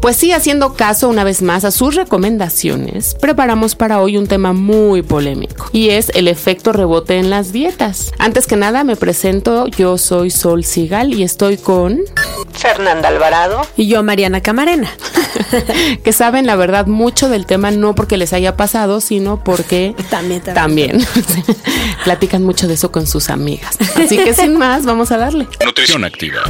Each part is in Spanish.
Pues sí, haciendo caso una vez más a sus recomendaciones, preparamos para hoy un tema muy polémico y es el efecto rebote en las dietas. Antes que nada me presento, yo soy Sol Sigal y estoy con Fernanda Alvarado y yo Mariana Camarena. que saben la verdad mucho del tema no porque les haya pasado, sino porque también, también. también. platican mucho de eso con sus amigas. Así que sin más, vamos a darle. Nutrición activa.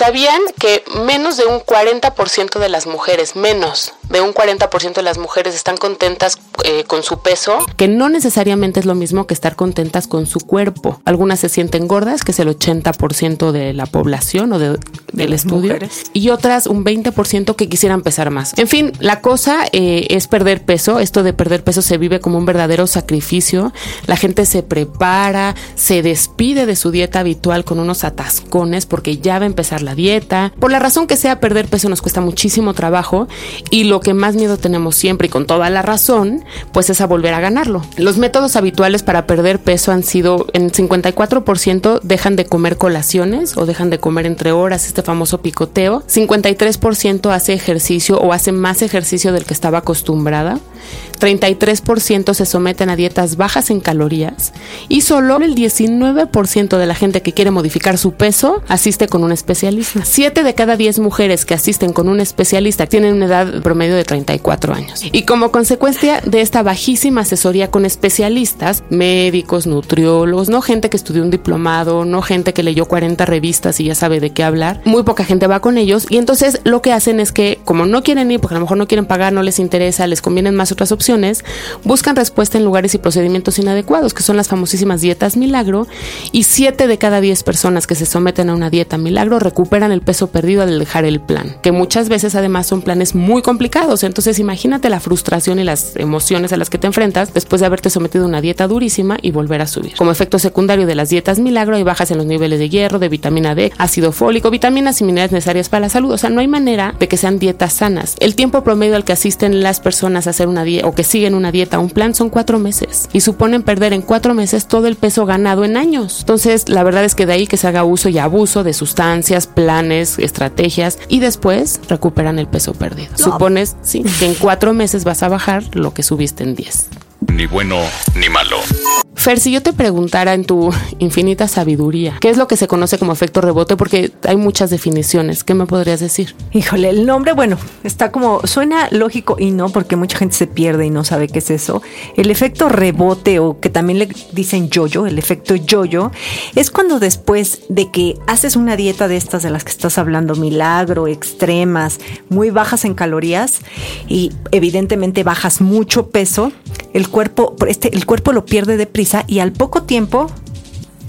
¿Sabían que menos de un 40% de las mujeres, menos de un 40% de las mujeres están contentas eh, con su peso? Que no necesariamente es lo mismo que estar contentas con su cuerpo. Algunas se sienten gordas, que es el 80% de la población o de, del estudio, mujeres. y otras un 20% que quisieran pesar más. En fin, la cosa eh, es perder peso. Esto de perder peso se vive como un verdadero sacrificio. La gente se prepara, se despide de su dieta habitual con unos atascones porque ya va a empezar la dieta. Por la razón que sea, perder peso nos cuesta muchísimo trabajo y lo que más miedo tenemos siempre y con toda la razón, pues es a volver a ganarlo. Los métodos habituales para perder peso han sido en 54% dejan de comer colaciones o dejan de comer entre horas, este famoso picoteo. 53% hace ejercicio o hace más ejercicio del que estaba acostumbrada. 33% se someten a dietas bajas en calorías y solo el 19% de la gente que quiere modificar su peso asiste con un especialista. 7 de cada 10 mujeres que asisten con un especialista tienen una edad promedio de 34 años. Y como consecuencia de esta bajísima asesoría con especialistas, médicos, nutriólogos, no gente que estudió un diplomado, no gente que leyó 40 revistas y ya sabe de qué hablar, muy poca gente va con ellos y entonces lo que hacen es que como no quieren ir porque a lo mejor no quieren pagar, no les interesa, les convienen más otras opciones, buscan respuesta en lugares y procedimientos inadecuados, que son las famosísimas dietas milagro, y 7 de cada 10 personas que se someten a una dieta milagro recuperan el peso perdido al dejar el plan, que muchas veces además son planes muy complicados, entonces imagínate la frustración y las emociones a las que te enfrentas después de haberte sometido a una dieta durísima y volver a subir. Como efecto secundario de las dietas milagro hay bajas en los niveles de hierro, de vitamina D, ácido fólico, vitaminas y minerales necesarias para la salud, o sea, no hay manera de que sean dietas sanas. El tiempo promedio al que asisten las personas a hacer una dieta o que siguen una dieta, un plan, son cuatro meses y suponen perder en cuatro meses todo el peso ganado en años. Entonces, la verdad es que de ahí que se haga uso y abuso de sustancias, planes, estrategias y después recuperan el peso perdido. Supones, sí, que en cuatro meses vas a bajar lo que subiste en 10. Ni bueno ni malo. Fer, si yo te preguntara en tu infinita sabiduría, ¿qué es lo que se conoce como efecto rebote? Porque hay muchas definiciones. ¿Qué me podrías decir? Híjole, el nombre, bueno, está como, suena lógico y no, porque mucha gente se pierde y no sabe qué es eso. El efecto rebote, o que también le dicen yoyo, el efecto yoyo, es cuando después de que haces una dieta de estas de las que estás hablando, milagro, extremas, muy bajas en calorías y evidentemente bajas mucho peso, el cuerpo, este, el cuerpo lo pierde y al poco tiempo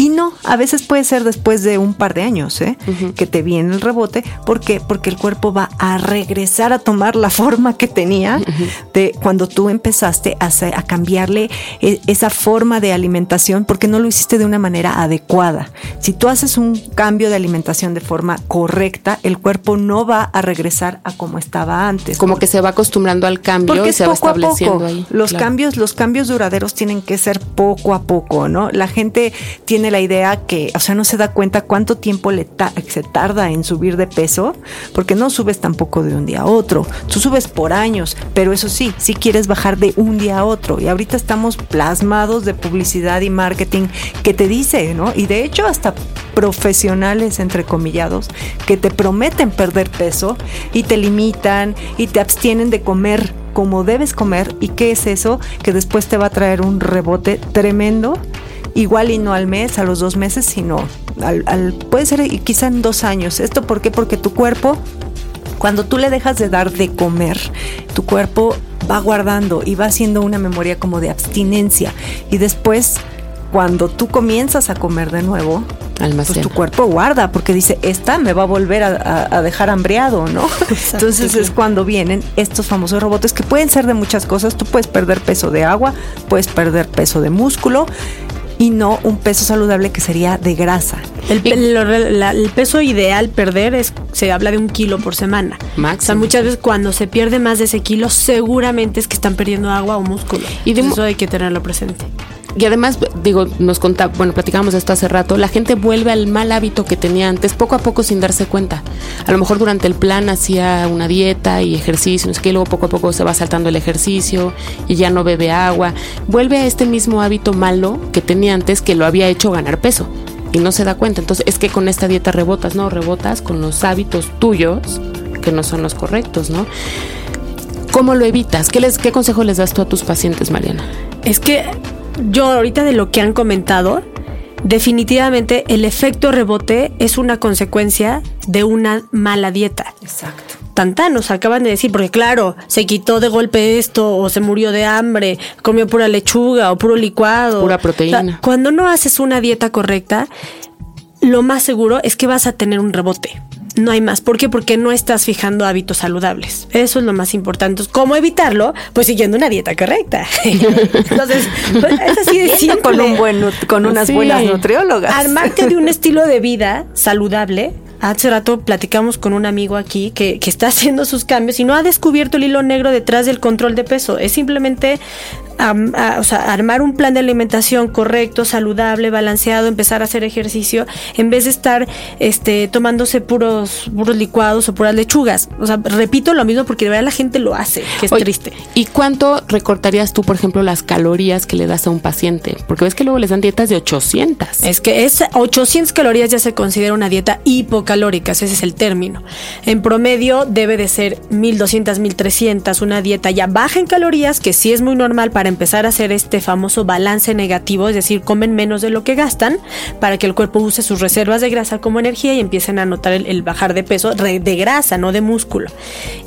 y no, a veces puede ser después de un par de años, ¿eh? que te viene el rebote. ¿Por qué? Porque el cuerpo va a regresar a tomar la forma que tenía de cuando tú empezaste a, a cambiarle e- esa forma de alimentación porque no lo hiciste de una manera adecuada. Si tú haces un cambio de alimentación de forma correcta, el cuerpo no va a regresar a como estaba antes. Como que se va acostumbrando al cambio Porque y se va poco a estableciendo poco. ahí. Los Claro. cambios, los cambios duraderos tienen que ser poco a poco, ¿no? La gente tiene la idea que, o sea, no se da cuenta cuánto tiempo le ta- se tarda en subir de peso, porque no subes tampoco de un día a otro. Tú subes por años, pero eso sí, si quieres bajar de un día a otro. Y ahorita estamos plasmados de publicidad y marketing que te dice, ¿no? Y de hecho hasta profesionales entrecomillados que te prometen perder peso y te limitan y te abstienen de comer como debes comer y qué es eso que después te va a traer un rebote tremendo igual y no al mes, a los dos meses, sino al, puede ser quizá en dos años. ¿Esto por qué? Porque tu cuerpo, cuando tú le dejas de dar de comer, tu cuerpo va guardando y va haciendo una memoria como de abstinencia. Y después, cuando tú comienzas a comer de nuevo, pues tu cuerpo guarda, porque dice, esta me va a volver a, dejar hambriado, ¿no? Entonces es cuando vienen estos famosos robots que pueden ser de muchas cosas. Tú puedes perder peso de agua, puedes perder peso de músculo y no un peso saludable que sería de grasa. El, peso ideal perder es, se habla de un kilo por semana. O sea, muchas veces cuando se pierde más de ese kilo, seguramente es que están perdiendo agua o músculo. Y de eso hay que tenerlo presente y además, digo, nos contaba, bueno, platicábamos esto hace rato, la gente vuelve al mal hábito que tenía antes, poco a poco sin darse cuenta. A lo mejor durante el plan hacía una dieta y ejercicio, no sé luego poco a poco se va saltando el ejercicio y ya no bebe agua. Vuelve a este mismo hábito malo que tenía antes que lo había hecho ganar peso y no se da cuenta. Entonces, es que con esta dieta rebotas, ¿no? Rebotas con los hábitos tuyos que no son los correctos, ¿no? ¿Cómo lo evitas? ¿Qué, les, qué consejo les das tú a tus pacientes, Mariana? Es que yo ahorita de lo que han comentado, definitivamente el efecto rebote es una consecuencia de una mala dieta. Exacto. Tanta nos acaban de decir, porque claro, se quitó de golpe esto, o se murió de hambre, comió pura lechuga o puro licuado. Pura proteína. cuando no haces una dieta correcta, lo más seguro es que vas a tener un rebote. No hay más. ¿Por qué? Porque no estás fijando hábitos saludables. Eso es lo más importante. ¿Cómo evitarlo? Pues siguiendo una dieta correcta. Entonces, pues, es así de simple. Con, un buen, con unas buenas nutriólogas. Armarte de un estilo de vida saludable Hace rato platicamos con un amigo aquí que, que, está haciendo sus cambios y no ha descubierto el hilo negro detrás del control de peso. Es simplemente o sea, armar un plan de alimentación correcto, saludable, balanceado, empezar a hacer ejercicio, en vez de estar este, tomándose puros, puros licuados o puras lechugas. O sea, repito lo mismo porque de verdad la gente lo hace, que es triste. ¿Y cuánto recortarías tú, por ejemplo, las calorías que le das a un paciente? Porque ves que luego les dan dietas de 800. Es que es 800 calorías ya se considera una dieta hipocalórica, ese es el término. En promedio debe de ser 1200, 1300, una dieta ya baja en calorías, que sí es muy normal para empezar a hacer este famoso balance negativo, es decir, comen menos de lo que gastan para que el cuerpo use sus reservas de grasa como energía y empiecen a notar el, bajar de peso de grasa, no de músculo.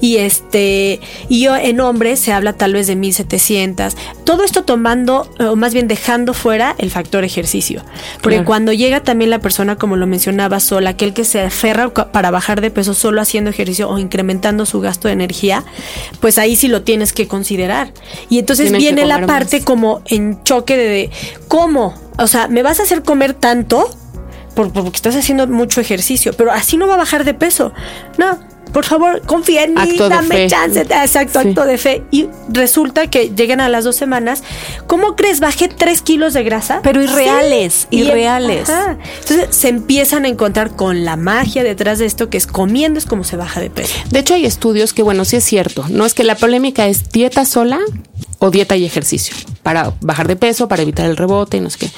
Y este y yo en hombres se habla tal vez de 1700. Todo esto tomando o más bien dejando fuera el factor ejercicio. Porque cuando llega también la persona como lo mencionaba sola, aquel que se aferra para bajar de peso solo haciendo ejercicio o incrementando su gasto de energía, pues ahí sí lo tienes que considerar. Y entonces viene la parte como en choque de, cómo, o sea, me vas a hacer comer tanto porque estás haciendo mucho ejercicio, pero así no va a bajar de peso. No, por favor, confía en mí, dame chance. Exacto, acto de fe. Y resulta que llegan a las dos semanas. ¿Cómo crees? Bajé tres kilos de grasa. Pero irreales, irreales. Entonces se empiezan a encontrar con la magia detrás de esto, que es comiendo es como se baja de peso. De hecho, hay estudios que, bueno, sí es cierto. No es que la polémica es dieta sola o dieta y ejercicio para bajar de peso, para evitar el rebote y no sé qué.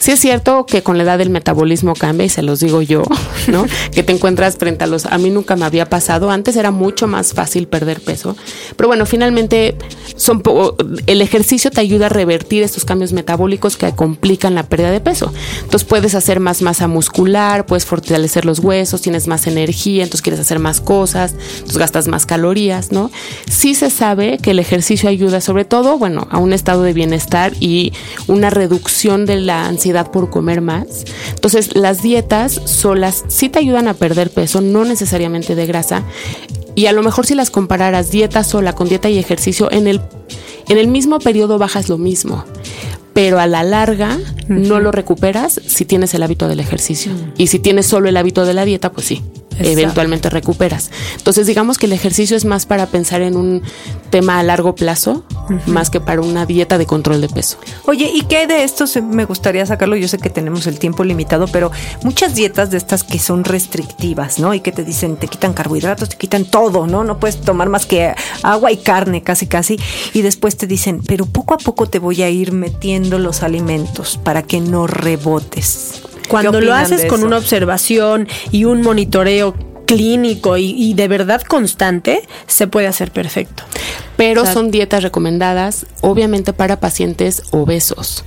Sí es cierto que con la edad el metabolismo cambia y se los digo yo, ¿no? que te encuentras frente a los... A mí nunca me había pasado, antes era mucho más fácil perder peso, pero bueno, finalmente son el ejercicio te ayuda a revertir estos cambios metabólicos que complican la pérdida de peso. Entonces puedes hacer más masa muscular, puedes fortalecer los huesos, tienes más energía, entonces quieres hacer más cosas, entonces gastas más calorías, ¿no? Sí se sabe que el ejercicio ayuda sobre todo, bueno, a un estado de bienestar y una reducción de la ansiedad por comer más. Entonces, las dietas solas sí te ayudan a perder peso, no necesariamente de grasa. Y a lo mejor si las compararas dieta sola con dieta y ejercicio, en el, en el mismo periodo bajas lo mismo pero a la larga no lo recuperas si tienes el hábito del ejercicio. Y si tienes solo el hábito de la dieta, pues sí, eventualmente recuperas. Entonces, digamos que el ejercicio es más para pensar en un tema a largo plazo, más que para una dieta de control de peso. Oye, ¿y qué de esto me gustaría sacarlo? Yo sé que tenemos el tiempo limitado, pero muchas dietas de estas que son restrictivas, ¿no? Y que te dicen, te quitan carbohidratos, te quitan todo, ¿no? No puedes tomar más que agua y carne, casi, casi. Y después te dicen, pero poco a poco te voy a ir metiendo los alimentos para que no rebotes. Cuando lo haces con una observación y un monitoreo clínico y, de verdad constante, se puede hacer perfecto. Pero son dietas recomendadas, obviamente, para pacientes obesos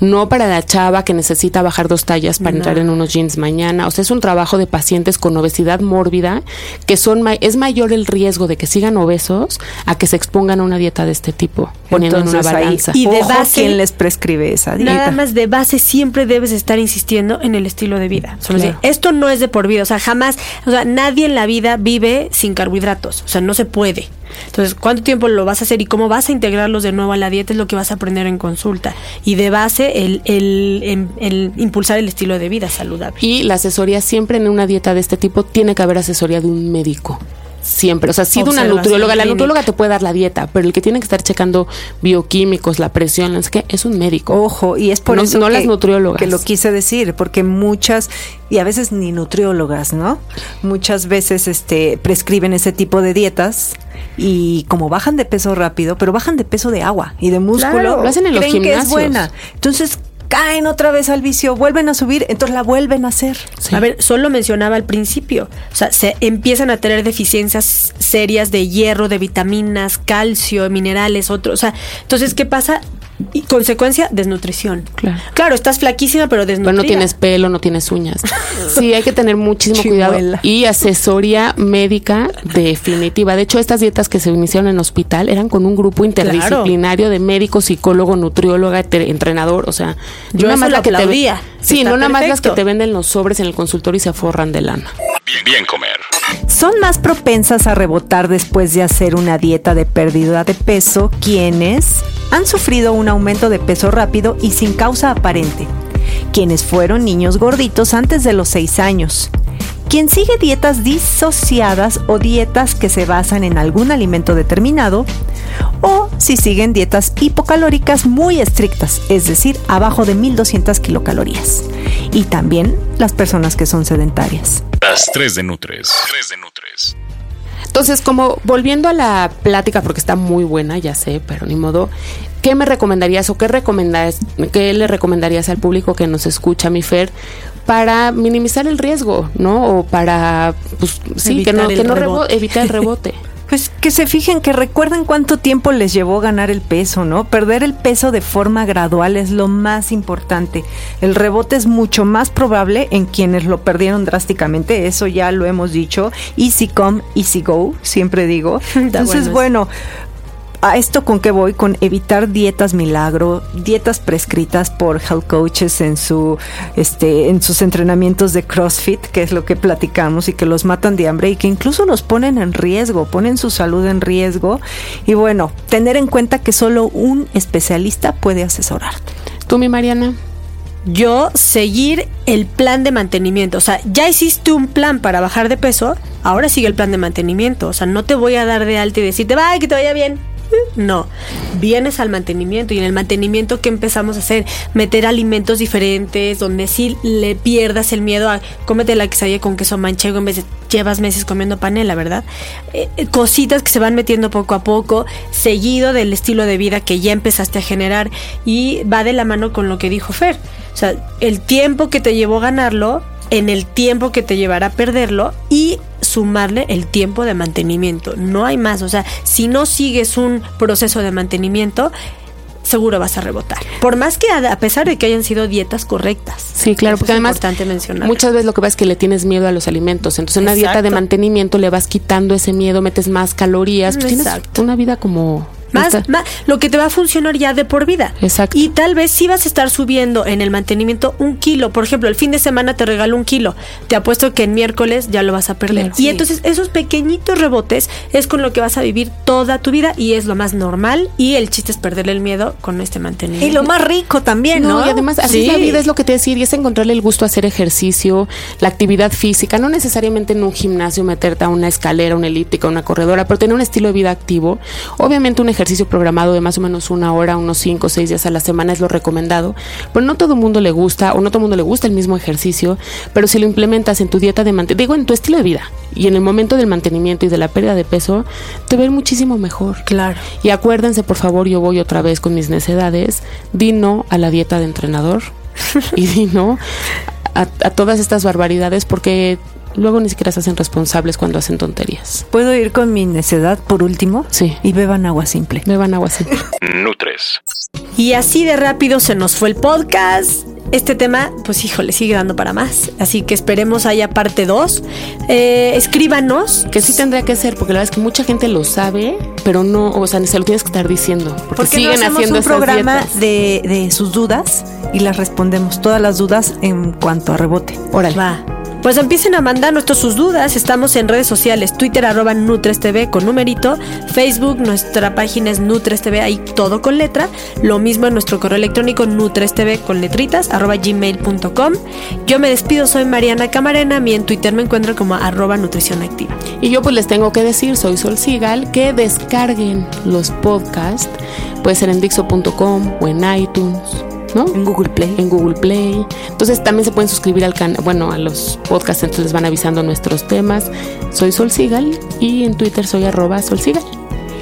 no para la chava que necesita bajar dos tallas para entrar en unos jeans mañana. O sea, es un trabajo de pacientes con obesidad mórbida que son es mayor el riesgo de que sigan obesos a que se expongan a una dieta de este tipo, poniendo en una balanza. y de base, ¿quién les prescribe esa dieta? Nada más de base siempre debes estar insistiendo en el estilo de vida. esto no es de por vida, o sea, jamás, o sea, nadie en la vida vive sin carbohidratos, o sea, no se puede. Entonces, ¿cuánto tiempo lo vas a hacer y cómo vas a integrarlos de nuevo a la dieta? Es lo que vas a aprender en consulta. Y de base, el, el, el, impulsar el estilo de vida saludable. Y la asesoría siempre en una dieta de este tipo tiene que haber asesoría de un médico siempre. O sea, sí de una nutrióloga. La nutrióloga te puede dar la dieta, pero el que tiene que estar checando bioquímicos, la presión, es que es un médico. Ojo, y es por eso no que, las nutriólogas. que lo quise decir, porque muchas y a veces ni nutriólogas, ¿no? Muchas veces este prescriben ese tipo de dietas y como bajan de peso rápido, pero bajan de peso de agua y de músculo, lo hacen en creen que es buena. Entonces, caen otra vez al vicio, vuelven a subir, entonces la vuelven a hacer. A ver, solo mencionaba al principio, o sea, se empiezan a tener deficiencias serias de hierro, de vitaminas, calcio, minerales, otros. O sea, entonces, ¿qué pasa? Y consecuencia, desnutrición. Claro. Claro, estás flaquísima, pero desnutrida. Pero no tienes pelo, no tienes uñas. Sí, hay que tener muchísimo cuidado. Y asesoría médica definitiva. De hecho, estas dietas que se iniciaron en hospital eran con un grupo interdisciplinario de médico, psicólogo, nutrióloga, entrenador. O sea, yo nada más la que te Sí, no nada más las que te venden los sobres en el consultorio y se forran de lana. Bien, bien comer. Son más propensas a rebotar después de hacer una dieta de pérdida de peso quienes han sufrido un aumento de peso rápido y sin causa aparente, quienes fueron niños gorditos antes de los 6 años, quien sigue dietas disociadas o dietas que se basan en algún alimento determinado, o si siguen dietas hipocalóricas muy estrictas, es decir, abajo de 1200 kilocalorías. Y también las personas que son sedentarias. Las 3 de Nutres. 3 de Nutres. Entonces, como volviendo a la plática, porque está muy buena, ya sé, pero ni modo, ¿qué me recomendarías o qué, recomendarías, qué le recomendarías al público que nos escucha, mi Fer, para minimizar el riesgo, ¿no? O para, pues, sí, que no, que no evitar el rebote. Pues que se fijen, que recuerden cuánto tiempo les llevó ganar el peso, ¿no? Perder el peso de forma gradual es lo más importante. El rebote es mucho más probable en quienes lo perdieron drásticamente, eso ya lo hemos dicho. Easy come, easy go, siempre digo. Entonces, bueno, a esto con qué voy, con evitar dietas milagro, dietas prescritas por health coaches en su este en sus entrenamientos de CrossFit, que es lo que platicamos y que los matan de hambre y que incluso los ponen en riesgo, ponen su salud en riesgo y bueno, tener en cuenta que solo un especialista puede asesorarte. ¿Tú mi Mariana? yo seguir el plan de mantenimiento. O sea, ya hiciste un plan para bajar de peso, ahora sigue el plan de mantenimiento. O sea, no te voy a dar de alta y decirte, vaya, que te vaya bien. No, vienes al mantenimiento y en el mantenimiento ¿qué empezamos a hacer? Meter alimentos diferentes donde sí le pierdas el miedo a cómete la quesadilla con queso manchego en vez de llevas meses comiendo panela, ¿verdad? Eh, eh, cositas que se van metiendo poco a poco, seguido del estilo de vida que ya empezaste a generar y va de la mano con lo que dijo Fer. O sea, el tiempo que te llevó ganarlo, en el tiempo que te llevará a perderlo y sumarle el tiempo de mantenimiento. No hay más. O sea, si no sigues un proceso de mantenimiento, seguro vas a rebotar. Por más que a, pesar de que hayan sido dietas correctas. Sí, claro, porque además importante mencionar. muchas veces lo que pasa es que le tienes miedo a los alimentos. Entonces, en una dieta de mantenimiento le vas quitando ese miedo, metes más calorías, pues tienes una vida como más, lo que te va a funcionar ya de por vida. Exacto. Y tal vez si vas a estar subiendo en el mantenimiento un kilo. Por ejemplo, el fin de semana te regalo un kilo. Te apuesto que en miércoles ya lo vas a perder. y entonces esos pequeñitos rebotes es con lo que vas a vivir toda tu vida y es lo más normal. Y el chiste es perderle el miedo con este mantenimiento. Y lo más rico también, ¿no? y además, así la vida, es lo que te decía, y es encontrarle el gusto a hacer ejercicio, la actividad física, no necesariamente en un gimnasio meterte a una escalera, una elíptica, una corredora, pero tener un estilo de vida activo. Obviamente un ejercicio ejercicio programado de más o menos una hora, unos cinco o seis días a la semana es lo recomendado. Pero no todo el mundo le gusta o no todo el mundo le gusta el mismo ejercicio, pero si lo implementas en tu dieta de mantenimiento, digo en tu estilo de vida y en el momento del mantenimiento y de la pérdida de peso, te va muchísimo mejor. Claro. Y acuérdense, por favor, yo voy otra vez con mis necedades, di no a la dieta de entrenador y di no a, a todas estas barbaridades porque luego ni siquiera se hacen responsables cuando hacen tonterías. ¿Puedo ir con mi necedad por último? Sí. Y beban agua simple. Beban agua simple. Nutres. Y así de rápido se nos fue el podcast. Este tema, pues híjole, sigue dando para más. Así que esperemos haya parte 2. Eh, escríbanos. Que sí tendría que ser, porque la verdad es que mucha gente lo sabe, pero no, o sea, se lo tienes que estar diciendo. Porque ¿Por qué siguen no hacemos haciendo un programa de, de sus dudas y las respondemos todas las dudas en cuanto a rebote? Órale. Va. Pues empiecen a mandar nuestros sus dudas. Estamos en redes sociales, Twitter arroba Nutres TV con numerito, Facebook, nuestra página es Nutres TV, ahí todo con letra. Lo mismo en nuestro correo electrónico Nutres TV con letritas arroba gmail.com. Yo me despido, soy Mariana Camarena, a en Twitter me encuentran como arroba nutrición activa. Y yo pues les tengo que decir, soy Sol Sigal, que descarguen los podcasts. Puede ser en Dixo.com o en iTunes, ¿no? En Google Play. En Google Play. Entonces también se pueden suscribir al canal, bueno, a los podcasts, entonces les van avisando nuestros temas. Soy Sol Sigal y en Twitter soy arroba Sol Sigal.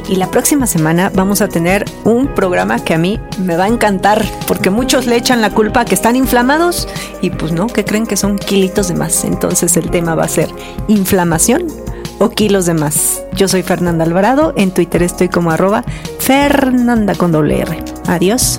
Y la próxima semana vamos a tener un programa que a mí me va a encantar, porque muchos le echan la culpa a que están inflamados y pues no, que creen que son kilitos de más. Entonces el tema va a ser inflamación o kilos de más. Yo soy Fernanda Alvarado, en Twitter estoy como arroba Fernanda con doble R. Adiós.